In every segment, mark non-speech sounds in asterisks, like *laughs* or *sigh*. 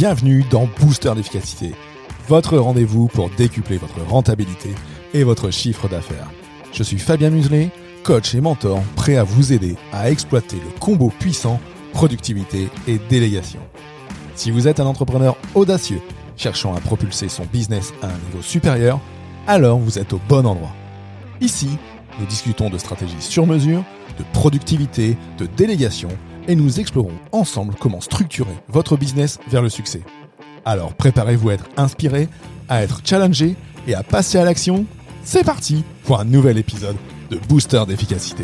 bienvenue dans Booster d'efficacité, votre rendez-vous pour décupler votre rentabilité et votre chiffre d'affaires. Je suis Fabien Muselet, coach et mentor, prêt à vous aider à exploiter le combo puissant productivité et délégation. Si vous êtes un entrepreneur audacieux cherchant à propulser son business à un niveau supérieur, alors vous êtes au bon endroit. Ici, nous discutons de stratégies sur mesure, de productivité, de délégation et nous explorons ensemble comment structurer votre business vers le succès. Alors préparez-vous à être inspiré, à être challengé et à passer à l'action. C'est parti pour un nouvel épisode de Booster d'efficacité.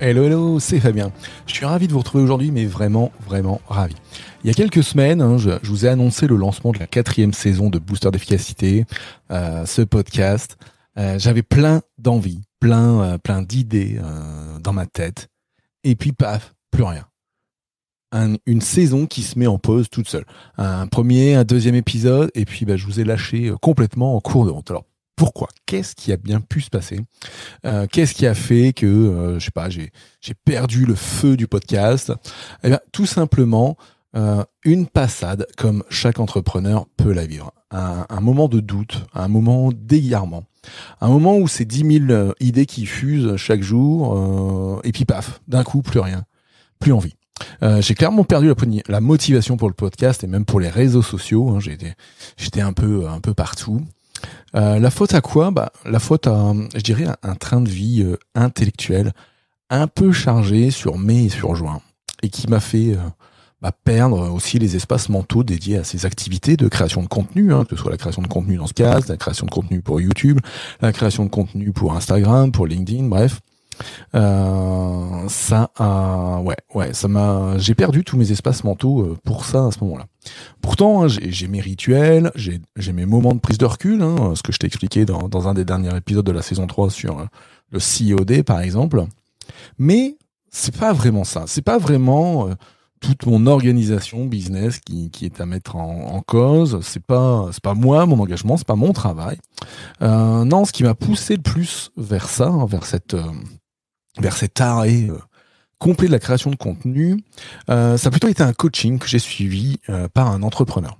Hello, hello, c'est Fabien. Je suis ravi de vous retrouver aujourd'hui, mais vraiment, vraiment ravi. Il y a quelques semaines, hein, je, vous ai annoncé le lancement de la quatrième saison de Booster d'efficacité, euh, ce podcast. Euh, j'avais plein d'envies, plein, euh, plein d'idées euh, dans ma tête. Et puis, paf, plus rien. une saison qui se met en pause toute seule. Un premier, un deuxième épisode, et puis bah, je vous ai lâché complètement en cours de route. Alors, pourquoi? Qu'est-ce qui a bien pu se passer? Qu'est-ce qui a fait que, je sais pas, j'ai perdu le feu du podcast? Eh bien, tout simplement, une passade comme chaque entrepreneur peut la vivre. Un, un moment de doute, un moment d'égarement, un moment où c'est 10 000 euh, idées qui fusent chaque jour, euh, et puis paf, d'un coup, plus rien, plus envie. Euh, j'ai clairement perdu la, motivation pour le podcast et même pour les réseaux sociaux. Hein, j'étais, un peu, partout. la faute à quoi? Bah, La faute à, je dirais, un train de vie intellectuel un peu chargé sur mai et sur juin et qui m'a fait bah, perdre aussi les espaces mentaux dédiés à ces activités de création de contenu, hein, que ce soit la création de contenu dans ce cas, la création de contenu pour YouTube, la création de contenu pour Instagram, pour LinkedIn, bref. Euh, ça a, ouais, ouais, ça m'a, j'ai perdu tous mes espaces mentaux euh, pour ça à ce moment-là. Pourtant, hein, j'ai mes rituels, j'ai mes moments de prise de recul, hein, ce que je t'ai expliqué dans, dans un des derniers épisodes de la saison 3 sur euh, le COD par exemple. Mais c'est pas vraiment ça. C'est pas vraiment toute mon organisation business qui, est à mettre en, cause. C'est pas c'est pas moi mon engagement, c'est pas mon travail. Euh, non, ce qui m'a poussé le plus vers ça, hein, vers cette euh, vers cet arrêt euh, complet de la création de contenu, ça a plutôt été un coaching que j'ai suivi par un entrepreneur.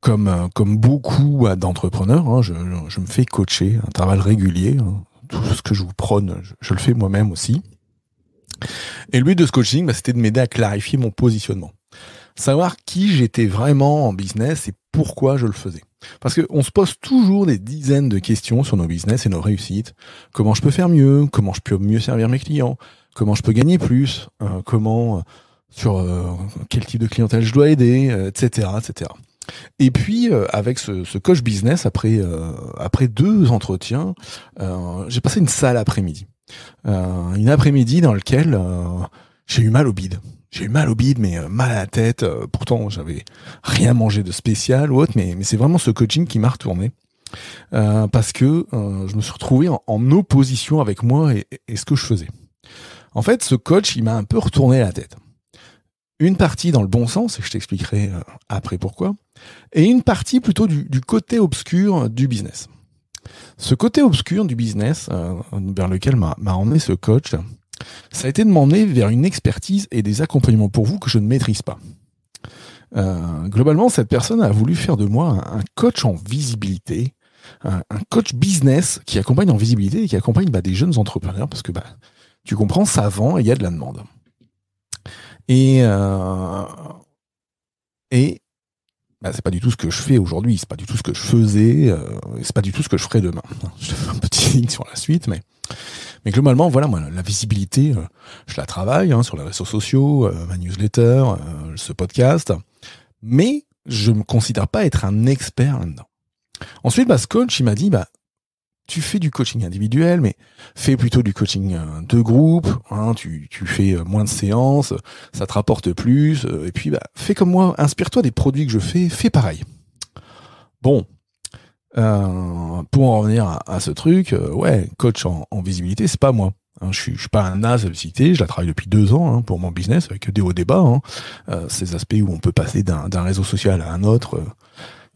comme beaucoup d'entrepreneurs, hein, je, me fais coacher, un travail régulier. Hein. Tout ce que je vous prône, je le fais moi-même aussi. Et le but de ce coaching, bah, c'était de m'aider à clarifier mon positionnement. Savoir qui j'étais vraiment en business et pourquoi je le faisais. Parce qu'on se pose toujours des dizaines de questions sur nos business et nos réussites. Comment je peux faire mieux? Comment je peux mieux servir mes clients? Comment je peux gagner plus? Euh, Comment euh, sur euh, quel type de clientèle je dois aider, etc., etc. Et puis avec ce, ce, coach business, après après deux entretiens, j'ai passé une sale après-midi. Euh, une après-midi dans lequel euh, j'ai eu mal au bide. J'ai eu mal au bide, mais euh, mal à la tête. pourtant, j'avais rien mangé de spécial ou autre, mais, c'est vraiment ce coaching qui m'a retourné. parce que je me suis retrouvé en, opposition avec moi et, ce que je faisais. En fait, ce coach, il m'a un peu retourné la tête. Une partie dans le bon sens, et je t'expliquerai après pourquoi, et une partie plutôt du côté obscur du business. Ce côté obscur du business euh, vers lequel m'a emmené ce coach, ça a été de m'emmener vers une expertise et des accompagnements pour vous que je ne maîtrise pas. Euh, globalement, cette personne a voulu faire de moi un, coach en visibilité, un, coach business qui accompagne en visibilité et qui accompagne bah, des jeunes entrepreneurs parce que bah, tu comprends, ça vend et il y a de la demande. Et, euh, et bah, c'est pas du tout ce que je fais aujourd'hui, c'est pas du tout ce que je faisais, euh, c'est pas du tout ce que je ferai demain. *laughs* Je fais un petit link sur la suite, mais mais globalement, voilà, moi, la visibilité, euh, je la travaille hein, sur les réseaux sociaux, euh, ma newsletter, euh, ce podcast, mais je me considère pas être un expert là-dedans. Ensuite, bah, ce coach, il m'a dit, bah, tu fais du coaching individuel, mais fais plutôt du coaching euh, de groupe. Hein, tu, fais euh, moins de séances, ça te rapporte plus. Euh, et puis, bah, fais comme moi, inspire-toi des produits que je fais, fais pareil. Bon, euh, pour en revenir à, ce truc, ouais, coach en, visibilité, c'est pas moi. Hein, je, suis, suis pas un as de cité, je la travaille depuis deux ans hein, pour mon business avec des hauts débats. Hein, euh, ces aspects où on peut passer d'un réseau social à un autre,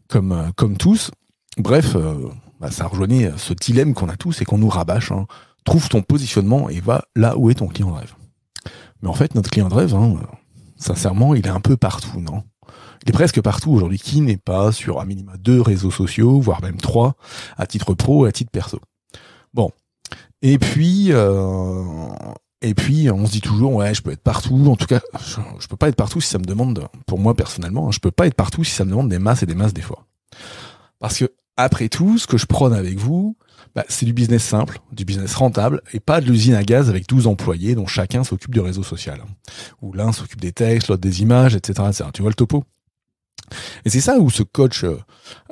comme tous. Bref, bah, ça rejoignait ce dilemme qu'on a tous et qu'on nous rabâche. Hein. trouve ton positionnement et va là où est ton client de rêve. Mais en fait, notre client de rêve, hein, sincèrement, il est un peu partout, non? Il est presque partout aujourd'hui. Qui n'est pas sur un minima deux réseaux sociaux, voire même trois, à titre pro et à titre perso Bon. Et puis, euh, et puis, on se dit toujours, ouais, je peux être partout. En tout cas, je, peux pas être partout si ça me demande, pour moi personnellement, hein, je peux pas être partout si ça me demande des masses et des masses d'efforts. Parce que, après tout, ce que je prône avec vous, bah, c'est du business simple, du business rentable, et pas de l'usine à gaz avec 12 employés dont chacun s'occupe du réseau social. Où l'un s'occupe des textes, l'autre des images, etc., etc. Tu vois le topo? Et c'est ça où ce coach euh,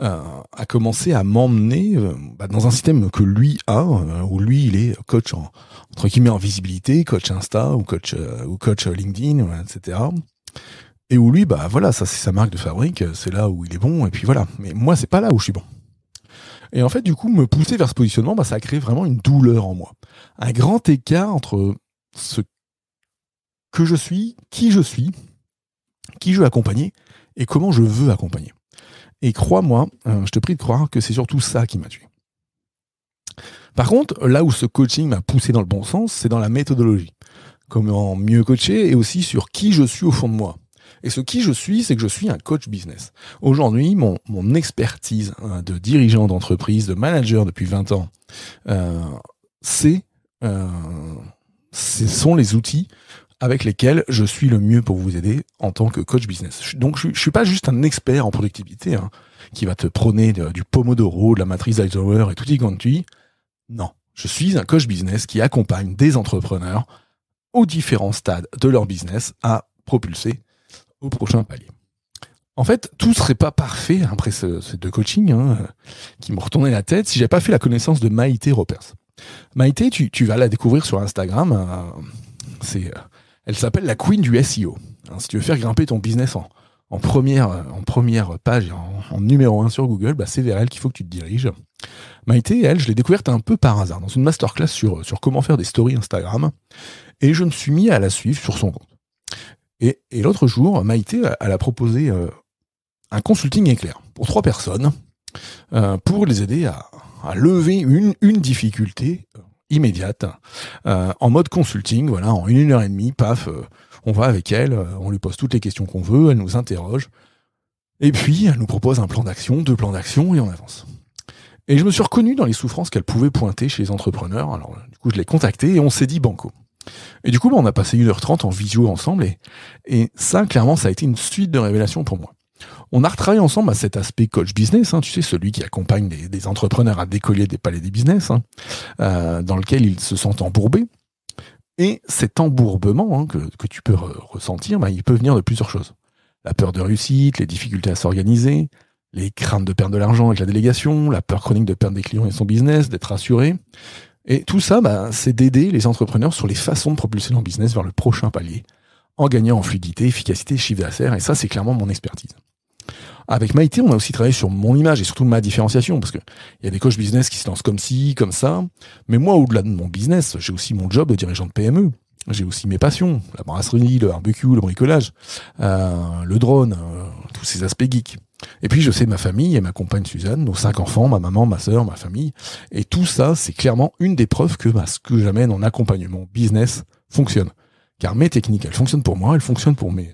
euh, a commencé à m'emmener euh, bah, dans un système que lui a, où lui il est coach en, entre guillemets en visibilité, coach Insta ou coach ou coach LinkedIn, etc. Et où lui, bah voilà, ça c'est sa marque de fabrique, c'est là où il est bon, et puis voilà. Mais moi, c'est pas là où je suis bon. Et en fait, du coup, me pousser vers ce positionnement, bah, ça a vraiment une douleur en moi. Un grand écart entre ce que je suis, qui je suis, qui je veux accompagner, et comment je veux accompagner. Et crois-moi, euh, je te prie de croire que c'est surtout ça qui m'a tué. Par contre, là où ce coaching m'a poussé dans le bon sens, c'est dans la méthodologie. Comment mieux coacher et aussi sur qui je suis au fond de moi. Et ce qui je suis, c'est que je suis un coach business. Aujourd'hui, mon, expertise hein, de dirigeant d'entreprise, de manager depuis 20 ans, euh, c'est, euh, ce sont les outils avec lesquels je suis le mieux pour vous aider en tant que coach business. Donc je, je suis pas juste un expert en productivité hein, qui va te prôner du Pomodoro, de la matrice Eisenhower et tout y quanti. Non, je suis un coach business qui accompagne des entrepreneurs aux différents stades de leur business à propulser au prochain palier. En fait, tout serait pas parfait après ce, ces deux coachings hein, qui m'ont retourné la tête si j'avais pas fait la connaissance de Maïté Ropers. Maïté, tu, vas la découvrir sur Instagram. Euh, c'est euh, elle s'appelle la queen du SEO. Hein, si tu veux faire grimper ton business en, première, en première page, en, numéro 1 sur Google, bah c'est vers elle qu'il faut que tu te diriges. Maïté, elle, je l'ai découverte un peu par hasard, dans une masterclass sur, sur comment faire des stories Instagram. Et je me suis mis à la suivre sur son compte. Et, et l'autre jour, Maïté, elle a proposé euh, un consulting éclair pour trois personnes euh, pour les aider à, à lever une, une difficulté immédiate, euh, en mode consulting, voilà, en une heure et demie, paf, euh, on va avec elle, euh, on lui pose toutes les questions qu'on veut, elle nous interroge, et puis elle nous propose un plan d'action, deux plans d'action, et on avance. Et je me suis reconnu dans les souffrances qu'elle pouvait pointer chez les entrepreneurs, alors du coup je l'ai contacté et on s'est dit banco. Et du coup, on a passé 1h30 en visio ensemble, et, et ça, clairement, ça a été une suite de révélations pour moi. On a retravaillé ensemble à cet aspect coach business, hein, tu sais, celui qui accompagne des, entrepreneurs à décoller des palais des business, hein, euh, dans lequel ils se sentent embourbés. Et cet embourbement hein, que, tu peux ressentir, bah, il peut venir de plusieurs choses. La peur de réussite, les difficultés à s'organiser, les craintes de perdre de l'argent avec la délégation, la peur chronique de perdre des clients et son business, d'être assuré. Et tout ça, bah, c'est d'aider les entrepreneurs sur les façons de propulser leur business vers le prochain palier, en gagnant en fluidité, efficacité, chiffre d'affaires. Et ça, c'est clairement mon expertise. Avec Maïté, on a aussi travaillé sur mon image et surtout ma différenciation, parce que il y a des coachs business qui se lancent comme ci, comme ça. Mais moi, au-delà de mon business, j'ai aussi mon job de dirigeant de PME. J'ai aussi mes passions, la brasserie, le barbecue, le bricolage, euh, le drone, euh, tous ces aspects geeks. Et puis je sais ma famille et ma compagne Suzanne, nos cinq enfants, ma maman, ma sœur, ma famille. Et tout ça, c'est clairement une des preuves que bah, ce que j'amène en accompagnement business fonctionne. Car mes techniques, elles fonctionnent pour moi, elles fonctionnent pour mes,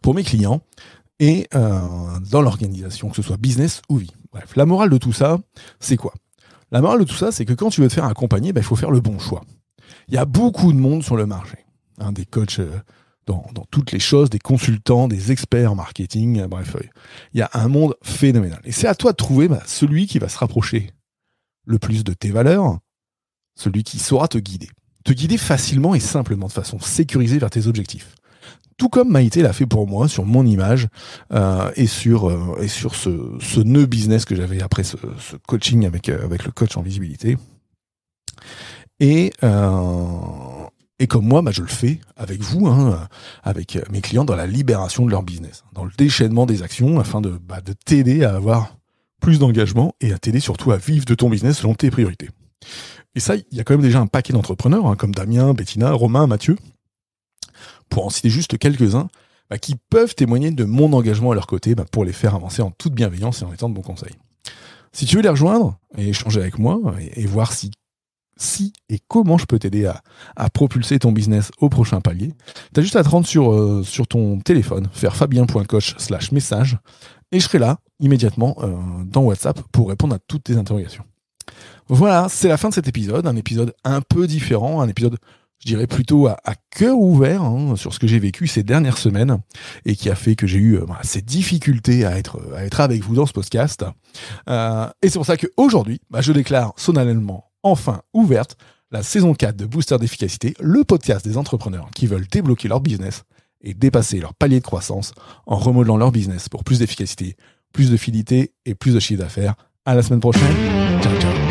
pour mes clients et euh, dans l'organisation, que ce soit business ou vie. Bref, la morale de tout ça, c'est quoi? La morale de tout ça, c'est que quand tu veux te faire accompagner, bah, il faut faire le bon choix. Il y a beaucoup de monde sur le marché, hein, des coachs euh, dans, dans, toutes les choses, des consultants, des experts en marketing, euh, bref, il y a un monde phénoménal. Et c'est à toi de trouver bah, celui qui va se rapprocher le plus de tes valeurs, celui qui saura te guider. Te guider facilement et simplement, de façon sécurisée vers tes objectifs tout comme Maïté l'a fait pour moi sur mon image euh, et sur euh, et sur ce, ce nœud business que j'avais après ce, ce, coaching avec euh, avec le coach en visibilité. Et et comme moi, bah, je le fais avec vous, hein, avec mes clients dans la libération de leur business, dans le déchaînement des actions, afin de, bah, de t'aider à avoir plus d'engagement et à t'aider surtout à vivre de ton business selon tes priorités. Et ça, il y a quand même déjà un paquet d'entrepreneurs, hein, comme Damien, Bettina, Romain, Mathieu, pour en citer juste quelques-uns, bah, qui peuvent témoigner de mon engagement à leur côté pour les faire avancer en toute bienveillance et en étant de bons conseils. Si tu veux les rejoindre et échanger avec moi et, voir si si et comment je peux t'aider à, propulser ton business au prochain palier, tu as juste à te rendre sur, euh, ton téléphone, faire fabien.coach slash message, et je serai là immédiatement euh, dans WhatsApp pour répondre à toutes tes interrogations. Voilà, c'est la fin de cet épisode, un épisode un peu différent, un épisode je dirais plutôt à, cœur ouvert hein, sur ce que j'ai vécu ces dernières semaines et qui a fait que j'ai eu euh, ces difficultés à être, à être avec vous dans ce podcast. Euh, et c'est pour ça qu'aujourd'hui, bah, je déclare solennellement enfin ouverte la saison 4 de Booster d'efficacité, le podcast des entrepreneurs qui veulent débloquer leur business et dépasser leur palier de croissance en remodelant leur business pour plus d'efficacité, plus de fidélité et plus de chiffre d'affaires. À la semaine prochaine. Ciao, ciao.